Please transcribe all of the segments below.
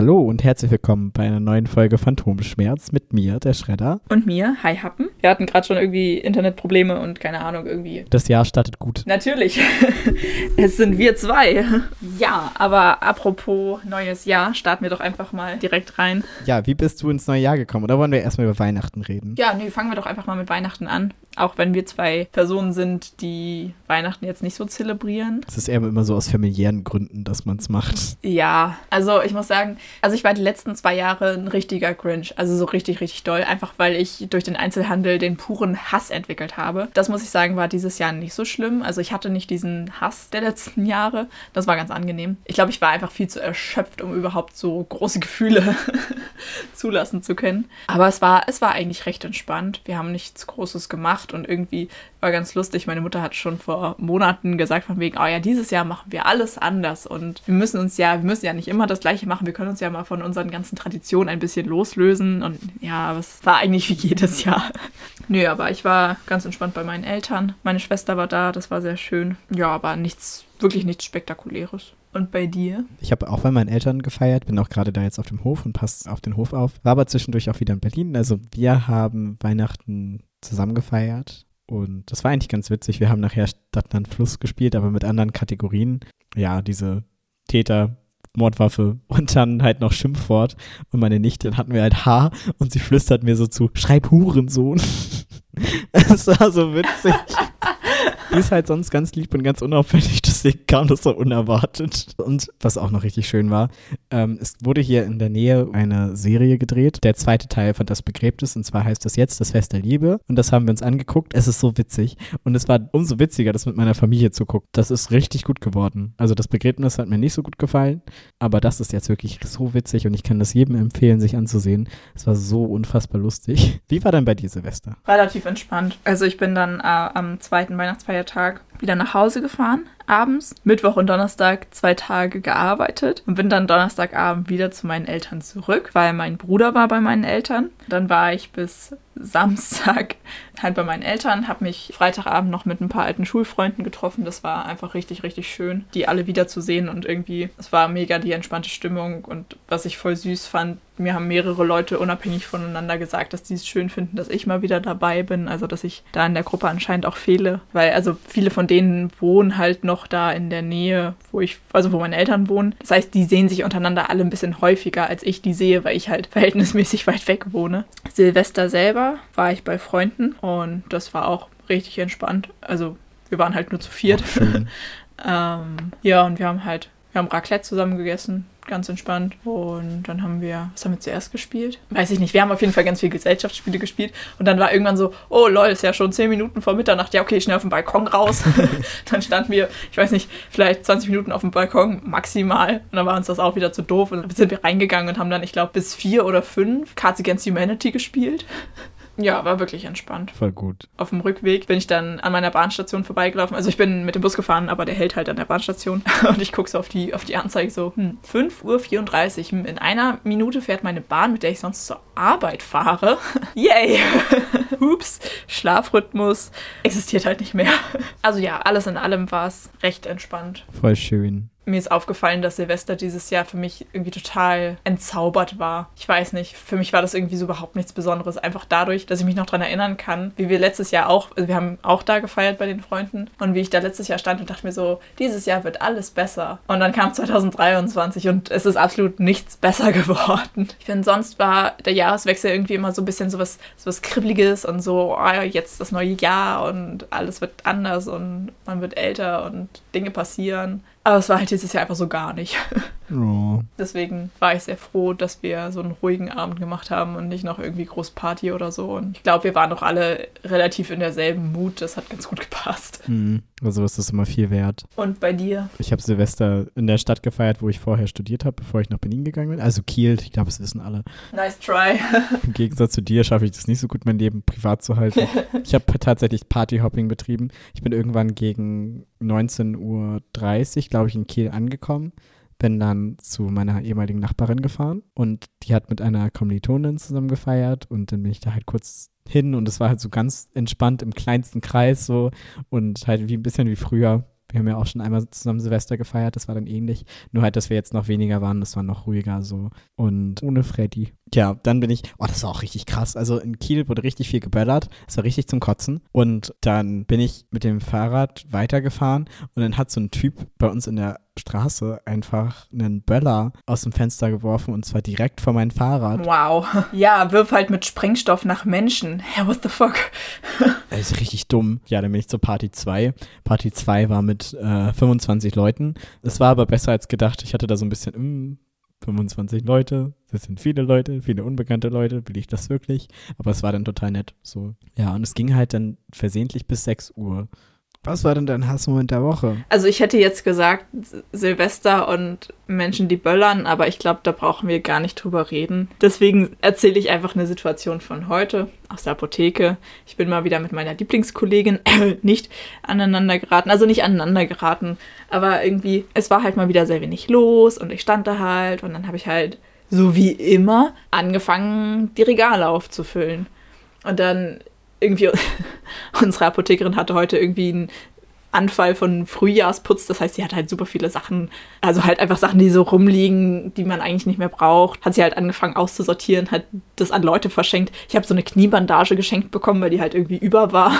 Hallo und herzlich willkommen bei einer neuen Folge Phantomschmerz mit mir, der Schredder. Und mir, Hi Happen. Wir hatten gerade schon irgendwie Internetprobleme und keine Ahnung, irgendwie. Das Jahr startet gut. Natürlich. es sind wir zwei. Ja, aber apropos neues Jahr, starten wir doch einfach mal direkt rein. Ja, wie bist du ins neue Jahr gekommen? Oder wollen wir erstmal über Weihnachten reden? Ja, nee, fangen wir doch einfach mal mit Weihnachten an. Auch wenn wir zwei Personen sind, die Weihnachten jetzt nicht so zelebrieren. Es ist eher immer so aus familiären Gründen, dass man es macht. Ja, also ich muss sagen, also ich war die letzten zwei Jahre ein richtiger Grinch. Also so richtig, richtig doll. Einfach weil ich durch den Einzelhandel den puren Hass entwickelt habe. Das muss ich sagen, war dieses Jahr nicht so schlimm. Also ich hatte nicht diesen Hass der letzten Jahre. Das war ganz angenehm. Ich glaube, ich war einfach viel zu erschöpft, um überhaupt so große Gefühle zulassen zu können. Aber es war, es war eigentlich recht entspannt. Wir haben nichts Großes gemacht und irgendwie war ganz lustig. Meine Mutter hat schon vor Monaten gesagt von wegen, oh ja, dieses Jahr machen wir alles anders und wir müssen uns ja, wir müssen ja nicht immer das Gleiche machen. Wir können uns ja mal von unseren ganzen Traditionen ein bisschen loslösen und ja, aber es war eigentlich wie jedes Jahr. Nö, aber ich war ganz entspannt bei meinen Eltern. Meine Schwester war da, das war sehr schön. Ja, aber nichts, wirklich nichts Spektakuläres. Und bei dir? Ich habe auch bei meinen Eltern gefeiert, bin auch gerade da jetzt auf dem Hof und passe auf den Hof auf. War aber zwischendurch auch wieder in Berlin. Also wir haben Weihnachten zusammen gefeiert und das war eigentlich ganz witzig. Wir haben nachher Stadt, Land, Fluss gespielt, aber mit anderen Kategorien. Ja, diese Täter, Mordwaffe und dann halt noch Schimpfwort. Und meine Nichte, dann hatten wir halt H und sie flüstert mir so zu, schreib Hurensohn. Es war so witzig. Die ist halt sonst ganz lieb und ganz unauffällig, deswegen kam das so unerwartet. Und was auch noch richtig schön war, ähm, es wurde hier in der Nähe eine Serie gedreht. Der zweite Teil von Das Begräbnis, und zwar heißt das jetzt Das Fest der Liebe. Und das haben wir uns angeguckt. Es ist so witzig. Und es war umso witziger, das mit meiner Familie zu gucken. Das ist richtig gut geworden. Also das Begräbnis hat mir nicht so gut gefallen, aber das ist jetzt wirklich so witzig und ich kann das jedem empfehlen, sich anzusehen. Es war so unfassbar lustig. Wie war denn bei dir, Silvester? Relativ entspannt. Also ich bin dann äh, am zweiten Weihnachtsfeiertag wieder nach Hause gefahren, abends. Mittwoch und Donnerstag zwei Tage gearbeitet und bin dann Donnerstagabend wieder zu meinen Eltern zurück, weil mein Bruder war bei meinen Eltern. Dann war ich bis Samstag halt bei meinen Eltern, habe mich Freitagabend noch mit ein paar alten Schulfreunden getroffen. Das war einfach richtig, richtig schön, die alle wiederzusehen und irgendwie, es war mega die entspannte Stimmung und was ich voll süß fand, mir haben mehrere Leute unabhängig voneinander gesagt, dass die es schön finden, dass ich mal wieder dabei bin, also dass ich da in der Gruppe anscheinend auch fehle, weil also viele von denen wohnen halt noch da in der Nähe, wo ich, also wo meine Eltern wohnen. Das heißt, die sehen sich untereinander alle ein bisschen häufiger, als ich die sehe, weil ich halt verhältnismäßig weit weg wohne. Silvester selber war ich bei Freunden und das war auch richtig entspannt. Also wir waren halt nur zu viert. ähm, ja, und wir haben halt, wir haben Raclette zusammen gegessen, ganz entspannt. Und dann haben wir, was haben wir zuerst gespielt? Weiß ich nicht. Wir haben auf jeden Fall ganz viele Gesellschaftsspiele gespielt. Und dann war irgendwann so, oh lol, ist ja schon 10 Minuten vor Mitternacht. Ja, okay, schnell auf dem Balkon raus. dann standen wir, ich weiß nicht, vielleicht 20 Minuten auf dem Balkon maximal. Und dann war uns das auch wieder zu doof. Und dann sind wir reingegangen und haben dann, ich glaube, bis vier oder fünf Cards Against Humanity gespielt. Ja, war wirklich entspannt. Voll gut. Auf dem Rückweg bin ich dann an meiner Bahnstation vorbeigelaufen. Also ich bin mit dem Bus gefahren, aber der hält halt an der Bahnstation. Und ich gucke so auf die, auf die Anzeige so, hm, 5.34 Uhr. In einer Minute fährt meine Bahn, mit der ich sonst zur Arbeit fahre. Yay! Ups, Schlafrhythmus existiert halt nicht mehr. Also ja, alles in allem war es recht entspannt. Voll schön mir ist aufgefallen, dass Silvester dieses Jahr für mich irgendwie total entzaubert war. Ich weiß nicht, für mich war das irgendwie so überhaupt nichts Besonderes. Einfach dadurch, dass ich mich noch daran erinnern kann, wie wir letztes Jahr auch, also wir haben auch da gefeiert bei den Freunden und wie ich da letztes Jahr stand und dachte mir so, dieses Jahr wird alles besser. Und dann kam 2023 und es ist absolut nichts besser geworden. Ich finde, sonst war der Jahreswechsel irgendwie immer so ein bisschen sowas, sowas Kribbeliges und so, oh, jetzt das neue Jahr und alles wird anders und man wird älter und Dinge passieren. Aber es war halt dieses Jahr einfach so gar nicht. Oh. Deswegen war ich sehr froh, dass wir so einen ruhigen Abend gemacht haben und nicht noch irgendwie groß Party oder so. Und ich glaube, wir waren doch alle relativ in derselben Mut. Das hat ganz gut gepasst. Hm. Also ist das immer viel wert. Und bei dir? Ich habe Silvester in der Stadt gefeiert, wo ich vorher studiert habe, bevor ich nach Berlin gegangen bin. Also Kiel, ich glaube, das wissen alle. Nice try. Im Gegensatz zu dir schaffe ich das nicht so gut, mein Leben privat zu halten. Ich habe tatsächlich Partyhopping betrieben. Ich bin irgendwann gegen 19.30 Uhr, glaube ich, in Kiel angekommen. Bin dann zu meiner ehemaligen Nachbarin gefahren und die hat mit einer Kommilitonin zusammen gefeiert und dann bin ich da halt kurz hin und es war halt so ganz entspannt im kleinsten Kreis so und halt wie ein bisschen wie früher. Wir haben ja auch schon einmal zusammen Silvester gefeiert, das war dann ähnlich. Nur halt, dass wir jetzt noch weniger waren, das war noch ruhiger so. Und ohne Freddy. Ja, dann bin ich, oh, das war auch richtig krass. Also in Kiel wurde richtig viel geböllert. Es war richtig zum Kotzen. Und dann bin ich mit dem Fahrrad weitergefahren und dann hat so ein Typ bei uns in der Straße einfach einen Böller aus dem Fenster geworfen und zwar direkt vor mein Fahrrad. Wow. Ja, wirf halt mit Sprengstoff nach Menschen. Ja, what the fuck? Das ist richtig dumm. Ja, dann bin ich zur Party 2. Party 2 war mit äh, 25 Leuten. Es war aber besser als gedacht. Ich hatte da so ein bisschen, mm, 25 Leute, das sind viele Leute, viele unbekannte Leute, will ich das wirklich? Aber es war dann total nett. So. Ja, und es ging halt dann versehentlich bis 6 Uhr. Was war denn dein Hassmoment der Woche? Also ich hätte jetzt gesagt Silvester und Menschen, die böllern, aber ich glaube, da brauchen wir gar nicht drüber reden. Deswegen erzähle ich einfach eine Situation von heute aus der Apotheke. Ich bin mal wieder mit meiner Lieblingskollegin nicht aneinander geraten, also nicht aneinander geraten, aber irgendwie, es war halt mal wieder sehr wenig los und ich stand da halt und dann habe ich halt so wie immer angefangen, die Regale aufzufüllen. Und dann irgendwie, unsere Apothekerin hatte heute irgendwie einen Anfall von Frühjahrsputz. Das heißt, sie hat halt super viele Sachen, also halt einfach Sachen, die so rumliegen, die man eigentlich nicht mehr braucht. Hat sie halt angefangen auszusortieren, hat das an Leute verschenkt. Ich habe so eine Kniebandage geschenkt bekommen, weil die halt irgendwie über war.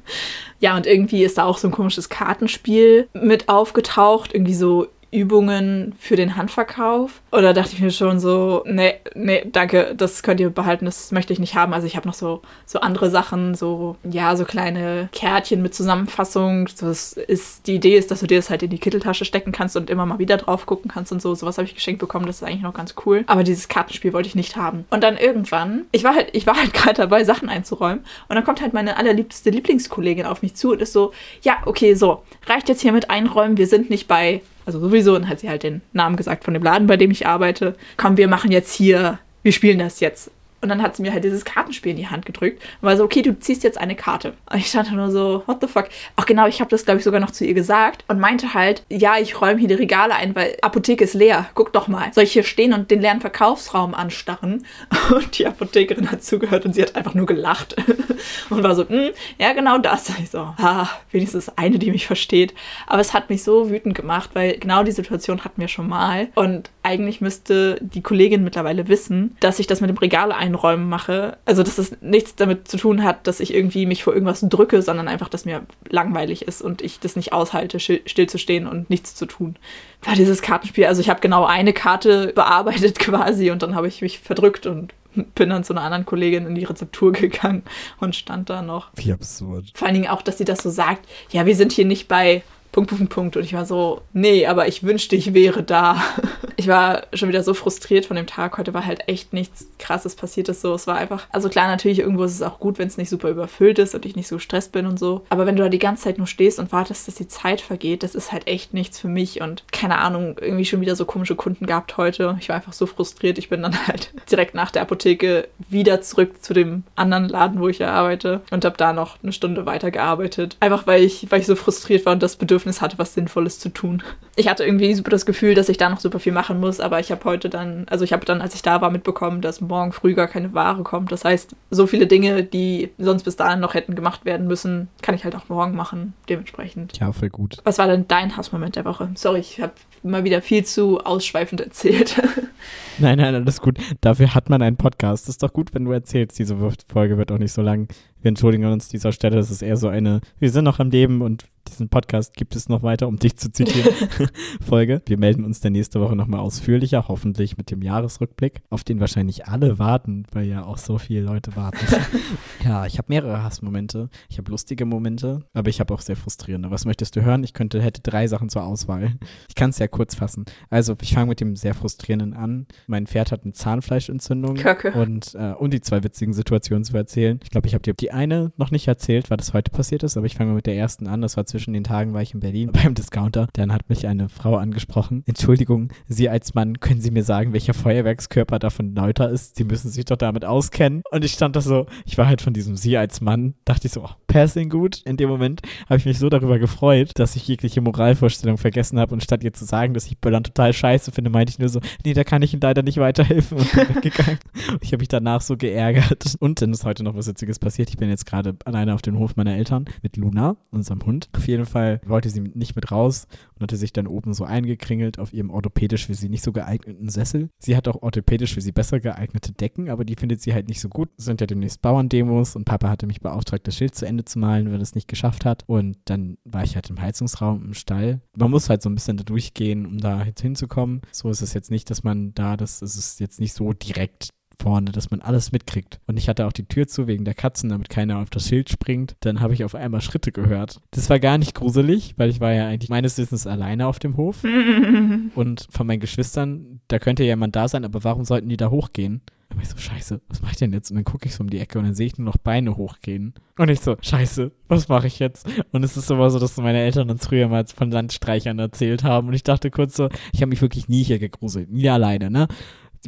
ja, und irgendwie ist da auch so ein komisches Kartenspiel mit aufgetaucht. Irgendwie so Übungen für den Handverkauf. Oder dachte ich mir schon so, nee, nee, danke, das könnt ihr behalten, das möchte ich nicht haben. Also ich habe noch so, so andere Sachen, so, ja, so kleine Kärtchen mit Zusammenfassung. Das ist, die Idee ist, dass du dir das halt in die Kitteltasche stecken kannst und immer mal wieder drauf gucken kannst und so. Sowas habe ich geschenkt bekommen, das ist eigentlich noch ganz cool. Aber dieses Kartenspiel wollte ich nicht haben. Und dann irgendwann, ich war halt, ich war halt gerade dabei, Sachen einzuräumen. Und dann kommt halt meine allerliebste Lieblingskollegin auf mich zu und ist so, ja, okay, so, reicht jetzt hier mit einräumen, wir sind nicht bei also sowieso, und hat sie halt den Namen gesagt von dem Laden, bei dem ich arbeite. Komm, wir machen jetzt hier, wir spielen das jetzt. Und dann hat sie mir halt dieses Kartenspiel in die Hand gedrückt und war so, okay, du ziehst jetzt eine Karte. Und ich stand nur so, what the fuck? Ach genau, ich habe das, glaube ich, sogar noch zu ihr gesagt und meinte halt, ja, ich räume hier die Regale ein, weil Apotheke ist leer. Guck doch mal. Soll ich hier stehen und den leeren Verkaufsraum anstarren? Und die Apothekerin hat zugehört und sie hat einfach nur gelacht und war so, hm, ja, genau das. Ich so, ah, wenigstens eine, die mich versteht. Aber es hat mich so wütend gemacht, weil genau die Situation hatten wir schon mal. Und eigentlich müsste die Kollegin mittlerweile wissen, dass ich das mit dem Regal einräumen mache. Also, dass es nichts damit zu tun hat, dass ich irgendwie mich vor irgendwas drücke, sondern einfach, dass mir langweilig ist und ich das nicht aushalte, stillzustehen und nichts zu tun. War dieses Kartenspiel, also ich habe genau eine Karte bearbeitet quasi und dann habe ich mich verdrückt und bin dann zu einer anderen Kollegin in die Rezeptur gegangen und stand da noch. Wie absurd. Vor allen Dingen auch, dass sie das so sagt, ja, wir sind hier nicht bei Punkt, Punkt, Punkt. Und ich war so, nee, aber ich wünschte, ich wäre da. Ich war schon wieder so frustriert von dem Tag. Heute war halt echt nichts krasses passiertes so. Es war einfach, also klar, natürlich irgendwo ist es auch gut, wenn es nicht super überfüllt ist und ich nicht so gestresst bin und so. Aber wenn du da die ganze Zeit nur stehst und wartest, dass die Zeit vergeht, das ist halt echt nichts für mich. Und keine Ahnung, irgendwie schon wieder so komische Kunden gehabt heute. Ich war einfach so frustriert. Ich bin dann halt direkt nach der Apotheke wieder zurück zu dem anderen Laden, wo ich ja arbeite und habe da noch eine Stunde weiter gearbeitet. Einfach weil ich, weil ich so frustriert war und das Bedürfnis Bedürfnis hatte, was Sinnvolles zu tun. Ich hatte irgendwie super das Gefühl, dass ich da noch super viel machen muss, aber ich habe heute dann, also ich habe dann, als ich da war, mitbekommen, dass morgen früh gar keine Ware kommt. Das heißt, so viele Dinge, die sonst bis dahin noch hätten gemacht werden müssen, kann ich halt auch morgen machen, dementsprechend. Ja, voll gut. Was war denn dein Hassmoment der Woche? Sorry, ich habe mal wieder viel zu ausschweifend erzählt. Nein, nein, alles gut. Dafür hat man einen Podcast. Das ist doch gut, wenn du erzählst. Diese Folge wird auch nicht so lang. Wir entschuldigen uns dieser Stelle. Das ist eher so eine, wir sind noch am Leben und diesen Podcast gibt es noch weiter, um dich zu zitieren, Folge. Wir melden uns dann nächste Woche nochmal ausführlicher, hoffentlich mit dem Jahresrückblick, auf den wahrscheinlich alle warten, weil ja auch so viele Leute warten. ja, ich habe mehrere Hassmomente. Ich habe lustige Momente, aber ich habe auch sehr frustrierende. Was möchtest du hören? Ich könnte, hätte drei Sachen zur Auswahl. Ich kann es ja kurz fassen. Also, ich fange mit dem sehr frustrierenden an. Mein Pferd hat eine Zahnfleischentzündung. Kacke. Und äh, um die zwei witzigen Situationen zu erzählen. Ich glaube, ich habe dir die eine noch nicht erzählt, weil das heute passiert ist, aber ich fange mal mit der ersten an. Das war zwischen den Tagen, war ich in Berlin beim Discounter. Dann hat mich eine Frau angesprochen. Entschuldigung, Sie als Mann, können Sie mir sagen, welcher Feuerwerkskörper davon lauter ist? Sie müssen sich doch damit auskennen. Und ich stand da so, ich war halt von diesem Sie als Mann, dachte ich so, oh, passing gut. In dem Moment habe ich mich so darüber gefreut, dass ich jegliche Moralvorstellung vergessen habe und statt ihr zu sagen, dass ich Böllern total scheiße finde, meinte ich nur so, nee, da kann ich Ihnen leider nicht weiterhelfen und bin weggegangen. Ich habe mich danach so geärgert. Und dann ist heute noch was Witziges passiert. Ich bin jetzt gerade alleine auf dem Hof meiner Eltern mit Luna, unserem Hund. Auf jeden Fall wollte sie nicht mit raus und hatte sich dann oben so eingekringelt auf ihrem orthopädisch für sie nicht so geeigneten Sessel. Sie hat auch orthopädisch für sie besser geeignete Decken, aber die findet sie halt nicht so gut. Es sind ja demnächst Bauerndemos und Papa hatte mich beauftragt, das Schild zu Ende zu malen, wenn er es nicht geschafft hat. Und dann war ich halt im Heizungsraum im Stall. Man muss halt so ein bisschen da durchgehen, um da hinzukommen. So ist es jetzt nicht, dass man da, das ist jetzt nicht so direkt vorne, dass man alles mitkriegt. Und ich hatte auch die Tür zu wegen der Katzen, damit keiner auf das Schild springt. Dann habe ich auf einmal Schritte gehört. Das war gar nicht gruselig, weil ich war ja eigentlich meines Wissens alleine auf dem Hof. Und von meinen Geschwistern, da könnte ja jemand da sein, aber warum sollten die da hochgehen? Und ich so, scheiße, was mache ich denn jetzt? Und dann gucke ich so um die Ecke und dann sehe ich nur noch Beine hochgehen. Und ich so, scheiße, was mache ich jetzt? Und es ist immer so, dass meine Eltern uns früher mal von Landstreichern erzählt haben. Und ich dachte kurz so, ich habe mich wirklich nie hier gegruselt. Nie alleine, ne?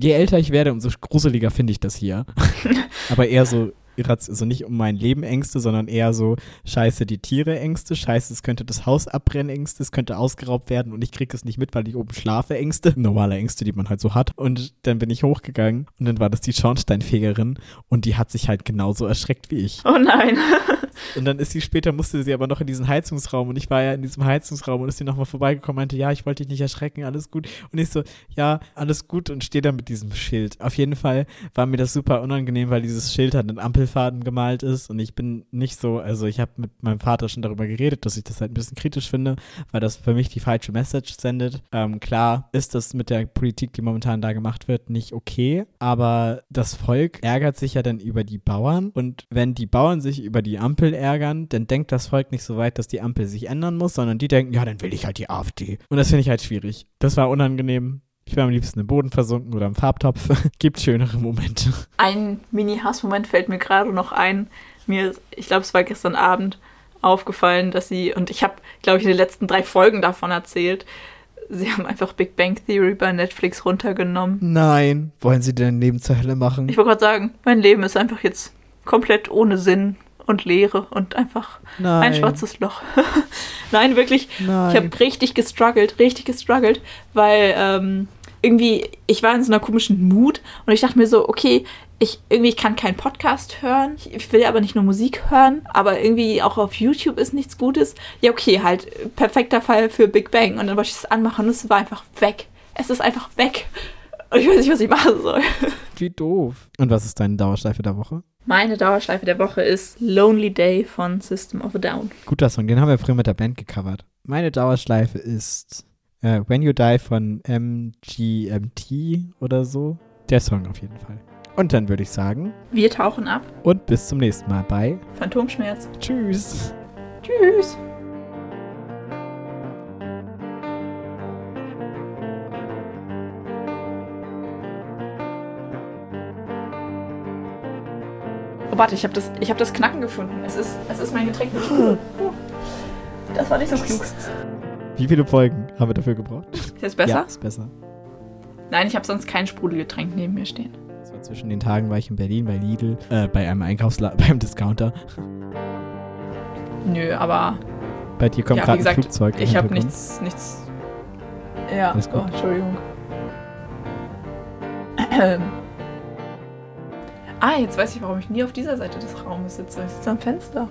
Je älter ich werde, umso gruseliger finde ich das hier. Aber eher so also nicht um mein Leben Ängste, sondern eher so, scheiße, die Tiere Ängste, scheiße, es könnte das Haus abbrennen Ängste, es könnte ausgeraubt werden und ich kriege es nicht mit, weil ich oben schlafe Ängste, normale Ängste, die man halt so hat. Und dann bin ich hochgegangen und dann war das die Schornsteinfegerin und die hat sich halt genauso erschreckt wie ich. Oh nein. und dann ist sie später, musste sie aber noch in diesen Heizungsraum und ich war ja in diesem Heizungsraum und ist sie nochmal vorbeigekommen und meinte, ja, ich wollte dich nicht erschrecken, alles gut. Und ich so, ja, alles gut und stehe da mit diesem Schild. Auf jeden Fall war mir das super unangenehm, weil dieses Schild hat einen Ampelfaden gemalt ist und ich bin nicht so, also ich habe mit meinem Vater schon darüber geredet, dass ich das halt ein bisschen kritisch finde, weil das für mich die falsche Message sendet. Ähm, klar ist das mit der Politik, die momentan da gemacht wird, nicht okay, aber das Volk ärgert sich ja dann über die Bauern und wenn die Bauern sich über die Ampel ärgern, dann denkt das Volk nicht so weit, dass die Ampel sich ändern muss, sondern die denken, ja, dann will ich halt die AfD. Und das finde ich halt schwierig. Das war unangenehm. Ich wäre am liebsten im Boden versunken oder im Farbtopf. Gibt schönere Momente. Ein Mini-Hassmoment fällt mir gerade noch ein. Mir, ich glaube, es war gestern Abend aufgefallen, dass sie, und ich habe, glaube ich, die letzten drei Folgen davon erzählt, sie haben einfach Big Bang Theory bei Netflix runtergenommen. Nein. Wollen sie denn Leben zur Hölle machen? Ich wollte gerade sagen, mein Leben ist einfach jetzt komplett ohne Sinn und Leere und einfach Nein. ein schwarzes Loch. Nein, wirklich. Nein. Ich habe richtig gestruggelt, richtig gestruggelt, weil ähm, irgendwie, ich war in so einer komischen Mut und ich dachte mir so, okay, ich irgendwie ich kann keinen Podcast hören. Ich will aber nicht nur Musik hören, aber irgendwie auch auf YouTube ist nichts Gutes. Ja, okay, halt perfekter Fall für Big Bang. Und dann wollte ich es anmachen und es war einfach weg. Es ist einfach weg. Und ich weiß nicht, was ich machen soll. Wie doof. Und was ist deine Dauerschleife der Woche? Meine Dauerschleife der Woche ist Lonely Day von System of a Down. Guter Song, den haben wir früher mit der Band gecovert. Meine Dauerschleife ist äh, When You Die von MGMT oder so. Der Song auf jeden Fall. Und dann würde ich sagen. Wir tauchen ab. Und bis zum nächsten Mal bei Phantomschmerz. Tschüss. Tschüss. Oh, warte, ich habe das, hab das Knacken gefunden. Es ist, es ist mein Getränk mit Sprudel. Das war nicht so klug. Wie viele Folgen haben wir dafür gebraucht? Ist jetzt besser? Ja, ist besser. Nein, ich habe sonst kein Sprudelgetränk neben mir stehen. Das war zwischen den Tagen war ich in Berlin bei Lidl, äh, bei einem Einkaufsladen, beim Discounter. Nö, aber Bei dir kommt Ja, gerade ein Flugzeug. ich habe nichts, nichts. Ja, Alles gut. oh, Entschuldigung. Ah, jetzt weiß ich, warum ich nie auf dieser Seite des Raumes sitze. Ich sitze am Fenster.